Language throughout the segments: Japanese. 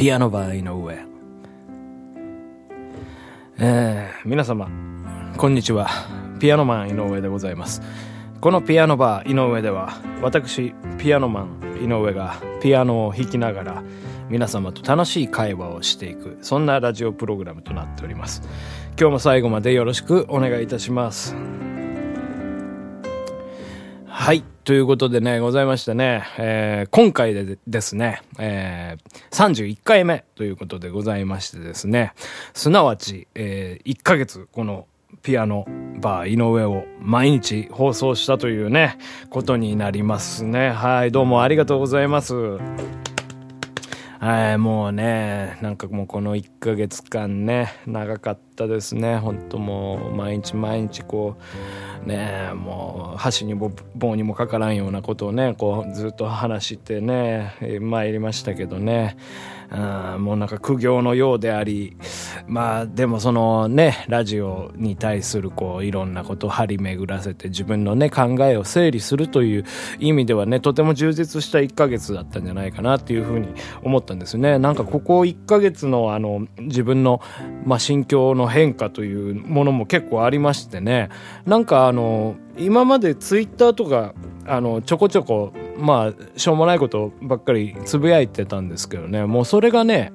ピアノバー井上。えー、皆様、こんにちは。ピアノマン井上でございます。このピアノバー井上では、私、ピアノマン井上がピアノを弾きながら、皆様と楽しい会話をしていく、そんなラジオプログラムとなっております。今日も最後までよろしくお願いいたします。ということでね、ございましてね、えー、今回でですね、えー、31回目ということでございましてですね、すなわち、えー、1ヶ月、このピアノバー井上を毎日放送したというね、ことになりますね。はい、どうもありがとうございます。はい、もうね、なんかもうこの1ヶ月間ね、長かったですね。ほんともう、毎日毎日こう、ね、もう、箸にも棒にもかからんようなことをね、こう、ずっと話してね、参りましたけどね。うん、もうなんか苦行のようであり、まあでもそのね、ラジオに対するこういろんなことを張り巡らせて自分のね、考えを整理するという意味ではね、とても充実した1ヶ月だったんじゃないかなっていうふうに思ったんですね。なんかここ1ヶ月のあの自分の、まあ、心境の変化というものも結構ありましてね、なんかあの、今までツイッターとかあのちょこちょこまあしょうもないことばっかりつぶやいてたんですけどね。もうそれがね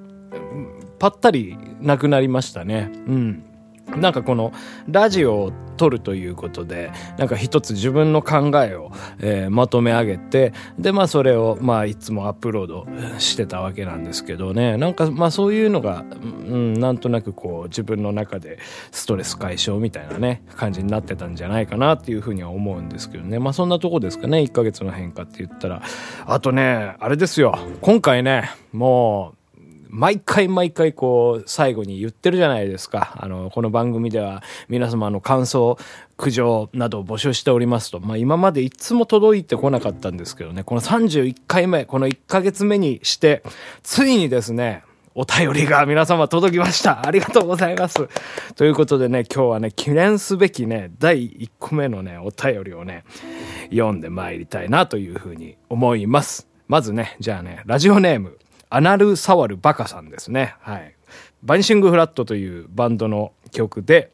ぱったりなくなりましたね。うん。なんかこのラジオを撮るということで、なんか一つ自分の考えを、えー、まとめ上げて、で、まあそれを、まあいつもアップロードしてたわけなんですけどね、なんかまあそういうのが、うん、なんとなくこう自分の中でストレス解消みたいなね、感じになってたんじゃないかなっていうふうには思うんですけどね、まあそんなとこですかね、1ヶ月の変化って言ったら。あとね、あれですよ、今回ね、もう、毎回毎回こう、最後に言ってるじゃないですか。あの、この番組では皆様の感想、苦情などを募集しておりますと。まあ今までいつも届いてこなかったんですけどね、この31回目、この1ヶ月目にして、ついにですね、お便りが皆様届きました。ありがとうございます。ということでね、今日はね、記念すべきね、第1個目のね、お便りをね、読んで参りたいなというふうに思います。まずね、じゃあね、ラジオネーム、アナルサワルバカさんですね。はい。バニシングフラットというバンドの曲で、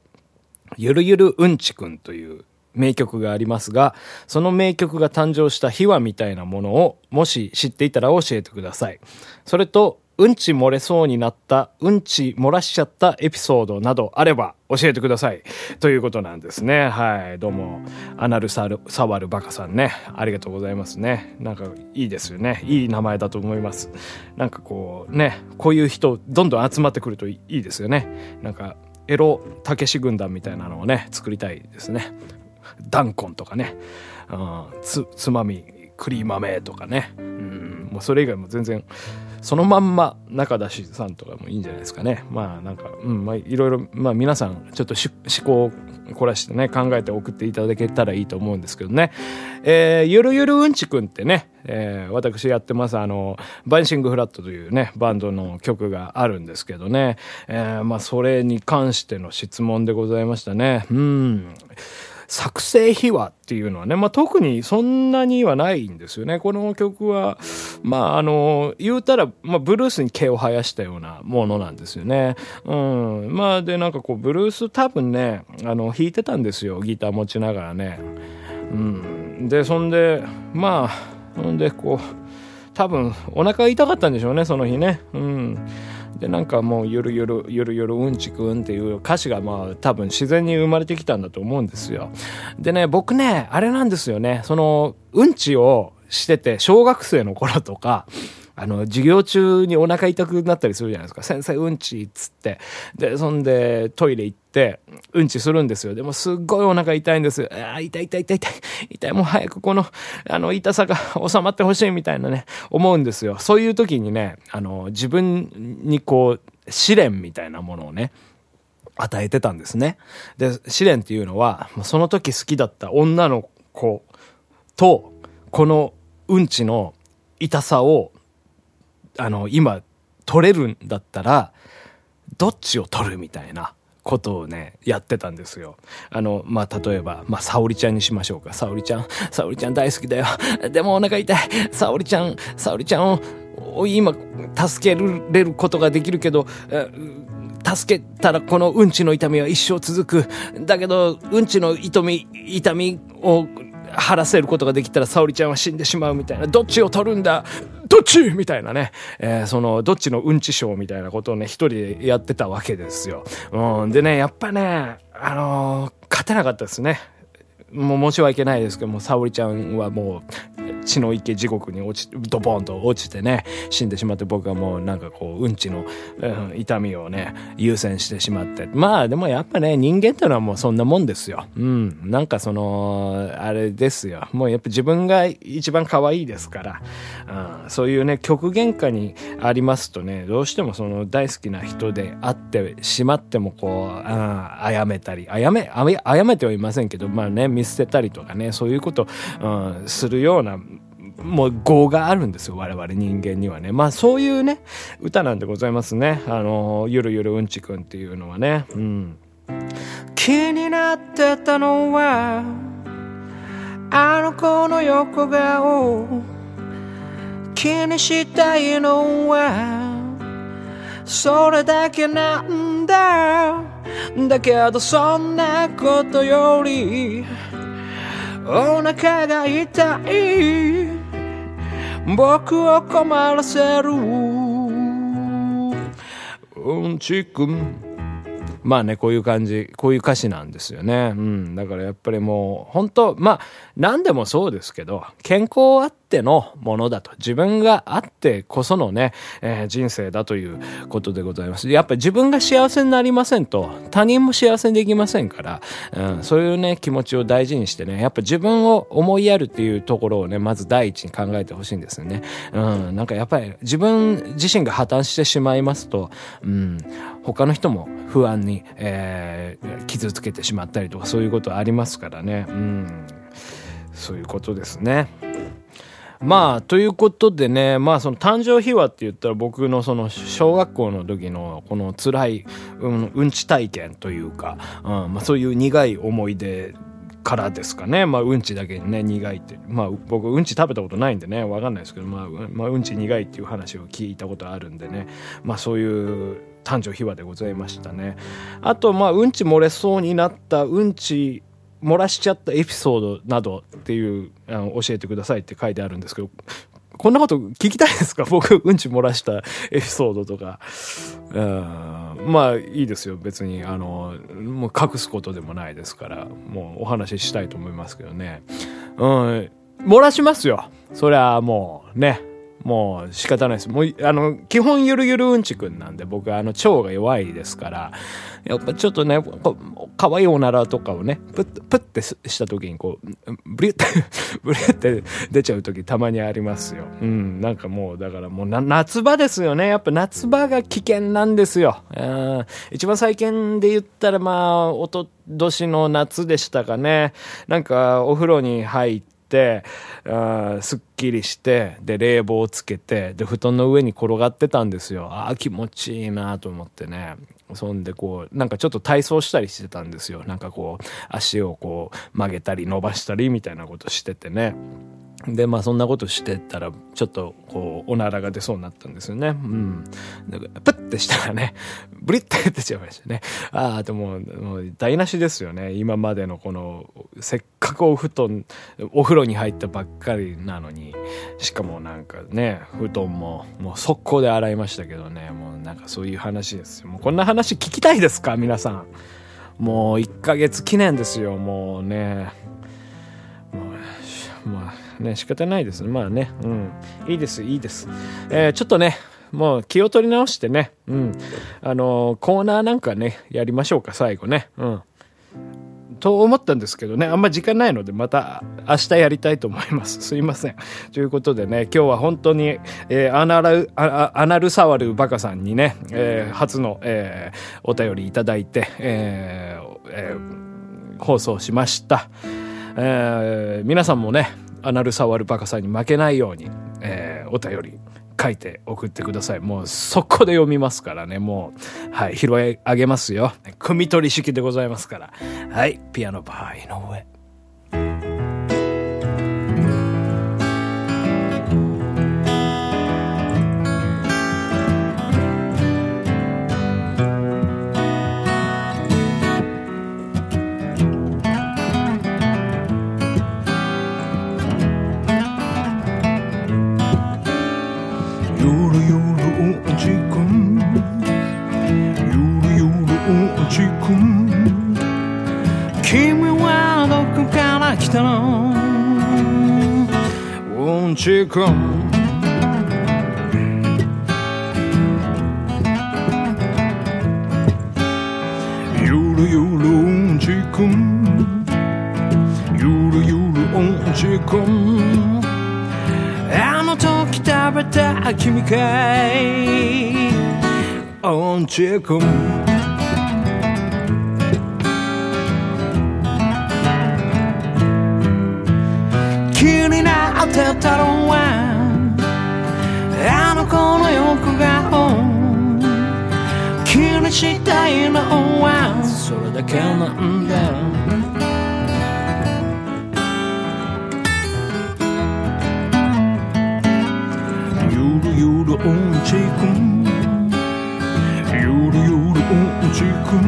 ゆるゆるうんちくんという名曲がありますが、その名曲が誕生した秘話みたいなものを、もし知っていたら教えてください。それと、うんち漏れそうになった、うんち漏らしちゃったエピソードなどあれば教えてください。ということなんですね。はい。どうも、アナルサル、サワルバカさんね。ありがとうございますね。なんかいいですよね。いい名前だと思います。なんかこう、ね、こういう人、どんどん集まってくるといいですよね。なんか、エロたけし軍団みたいなのをね、作りたいですね。ダンコンとかね。うん、つ、つまみ、クリーマメとかね。うん、もうそれ以外も全然、そのまんま中田さんとかもいいんじゃないですかね。まあなんか、うん、まあいろいろ、まあ皆さんちょっと思考を凝らしてね、考えて送っていただけたらいいと思うんですけどね。えー、ゆるゆるうんちくんってね、えー、私やってます、あの、バンシングフラットというね、バンドの曲があるんですけどね。えー、まあそれに関しての質問でございましたね。うん。作成秘話っていうのはね、まあ、特にそんなにはないんですよね。この曲は、まあ、あの、言うたら、まあ、ブルースに毛を生やしたようなものなんですよね。うん。まあ、で、なんかこう、ブルース多分ね、あの、弾いてたんですよ。ギター持ちながらね。うん。で、そんで、まあ、ほんで、こう、多分、お腹痛かったんでしょうね、その日ね。うん。でなんかもうゆるゆるゆるゆるうんちくんっていう歌詞がまあ多分自然に生まれてきたんだと思うんですよ。でね、僕ね、あれなんですよね、そのうんちをしてて小学生の頃とか、あの、授業中にお腹痛くなったりするじゃないですか。先生うんちっつって。で、そんでトイレ行って、うんちするんですよ。でもすっごいお腹痛いんです。あ痛い痛い痛い痛い。痛い。もう早くこの、あの、痛さが 収まってほしいみたいなね、思うんですよ。そういう時にね、あの、自分にこう、試練みたいなものをね、与えてたんですね。で、試練っていうのは、その時好きだった女の子と、このうんちの痛さをあの、今、取れるんだったら、どっちを取るみたいなことをね、やってたんですよ。あの、まあ、例えば、まあ、沙織ちゃんにしましょうか。沙織ちゃん、沙織ちゃん大好きだよ。でもお腹痛い。沙織ちゃん、沙織ちゃんを、今、助けれることができるけど、助けたらこのうんちの痛みは一生続く。だけど、うんちの痛み、痛みを晴らせることができたら沙織ちゃんは死んでしまうみたいな、どっちを取るんだ？どっち？みたいなね、えー、その、どっちのうんちショーみたいなことをね、一人でやってたわけですよ。うん、でね、やっぱね、あのー、勝てなかったですね。もう申し訳ないですけども、沙織ちゃんはもう、血の池地獄に落ち、ドボンと落ちてね、死んでしまって僕はもうなんかこう、うんちの、うん、痛みをね、優先してしまって。まあでもやっぱね、人間ってのはもうそんなもんですよ。うん。なんかその、あれですよ。もうやっぱ自分が一番可愛いですから、うん、そういうね、極限下にありますとね、どうしてもその大好きな人であってしまってもこう、あやめたり、あやめ、あやめてはいませんけど、まあね、見捨てたりとかね、そういうこと、うん、するようなもう業があるんですよ、我々人間にはね。まあそういうね、歌なんでございますね。あの、ゆるゆるうんちくんっていうのはね。うん。気になってたのは、あの子の横顔。気にしたいのは、それだけなんだ。だけどそんなことより、お腹が痛い僕を困らせるうんちくんまあねこういう感じこういう歌詞なんですよねうんだからやっぱりもう本当まあ何でもそうですけど健康あってのものだと。自分があってこそのね、えー、人生だということでございます。やっぱり自分が幸せになりませんと、他人も幸せにできませんから、うん、そういうね、気持ちを大事にしてね、やっぱ自分を思いやるっていうところをね、まず第一に考えてほしいんですよね。うん、なんかやっぱり自分自身が破綻してしまいますと、うん、他の人も不安に、えー、傷つけてしまったりとかそういうことありますからね。うん、そういうことですね。まあ、ということでね、まあその誕生秘話って言ったら僕のその小学校の時のこの辛い、うん、うんち体験というか、うんまあそういう苦い思い出からですかね。まあ、うんちだけにね、苦いって。まあ、僕、うんち食べたことないんでね、わかんないですけど、まあ、まあ、うんち苦いっていう話を聞いたことあるんでね。まあ、そういう誕生秘話でございましたね。あと、まあ、うんち漏れそうになったうんち漏らしちゃったエピソードなどっていうあの教えてくださいって書いてあるんですけどこんなこと聞きたいですか？僕うんち漏らしたエピソードとかうんまあいいですよ別に。あのもう隠すことでもないですからもうお話ししたいと思いますけどね。うん漏らしますよ。そりゃもうね。もう仕方ないです。もう、あの、基本ゆるゆるうんちくんなんで、僕はあの、腸が弱いですから、やっぱちょっとね、可愛いおならとかをね、プッ、プッてした時にこう、ブリュって ブリュって出ちゃう時たまにありますよ。うん、なんかもう、だからもう夏場ですよね。やっぱ夏場が危険なんですよ。うん、一番最近で言ったらまあ、おととしの夏でしたかね。なんかお風呂に入って、あすっきりして、で、冷房をつけて、で、布団の上に転がってたんですよ。ああ、気持ちいいなと思ってね。そんでこう、なんかちょっと体操したりしてたんですよ。なんかこう、足をこう、曲げたり伸ばしたりみたいなことしててね。で、まあそんなことしてたら、ちょっとこう、おならが出そうになったんですよね。うん。でプッてしたらね、ブリッて出ちゃいましたね。ああ、でも、もう台無しですよね。今までのこの、せっかくお布団、お風呂に入ったばっかりなのに、しかもなんかね、布団も、もう速攻で洗いましたけどね、もうなんかそういう話ですよ。もうこんな話聞きたいですか？皆さん。もう1ヶ月記念ですよ、もうね。まあ、ね、仕方ないですね。まあね、うん。いいです、いいです。えー、ちょっとね、もう気を取り直してね、うん。あのー、コーナーなんかね、やりましょうか、最後ね。うん。と思ったんですけどね、あんま時間ないので、また明日やりたいと思います。すいません。ということでね、今日は本当に、えー、アナル、アナル触るバカさんにね、えー、初の、えー、お便りいただいて、えーえー、放送しました。えー、皆さんもね、アナル触るバカさんに負けないように、えー、お便り書いて送ってください。もうそこで読みますからね。もう、はい、拾い上げますよ。組み取り式でございますから。はい、ピアノバー井上。うんちくんゆるゆるうんちくんゆるゆるうんちくんあの時食べた君かいうんちてたのはあの子の横顔。気にしたいのはそれだけなんだ。ゆるゆるうんちく。んゆるゆるうんちく。ん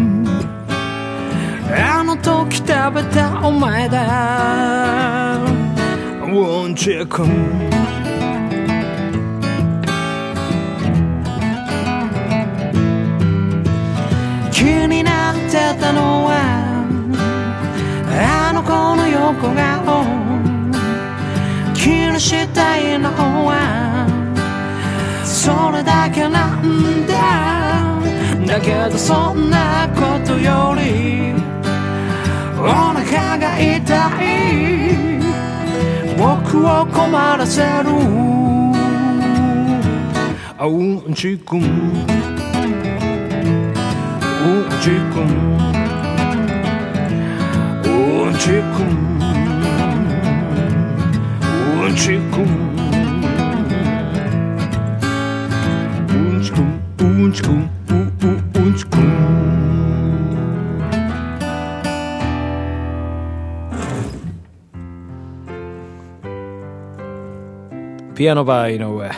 あの時食べたお前だ。うんちくん気になってたのはあの子の横顔気にしたいのはそれだけなんだ。だけどそんなことよりお腹が痛い。僕を困らせるあうんちくんうんちくんうんちくんうんちくんうんピアノバー井上。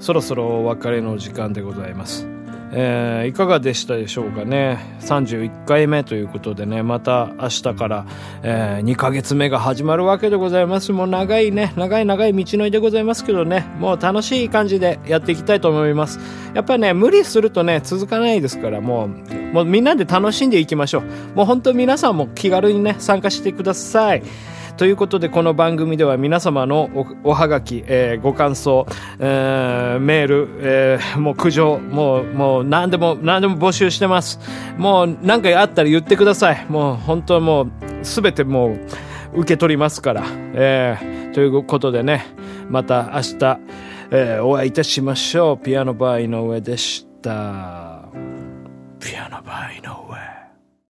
そろそろお別れの時間でございます。えーいかがでしたでしょうかね。31回目ということでね。また明日から、え2ヶ月目が始まるわけでございます。もう長いね。長い長い道のりでございますけどね。もう楽しい感じでやっていきたいと思います。やっぱりね無理するとね続かないですからもうもうみんなで楽しんでいきましょう。もう本当皆さんも気軽にね参加してください。ということでこの番組では皆様のおおはがき、えーご感想、えーメール、えーもう苦情もうもう何でも何でも募集してます。もう何かあったら言ってください。もう本当もう全てもう受け取りますから、えーということでねまた明日、えーお会いいたしましょう。ピアノバー井上でした。ピアノバー井上。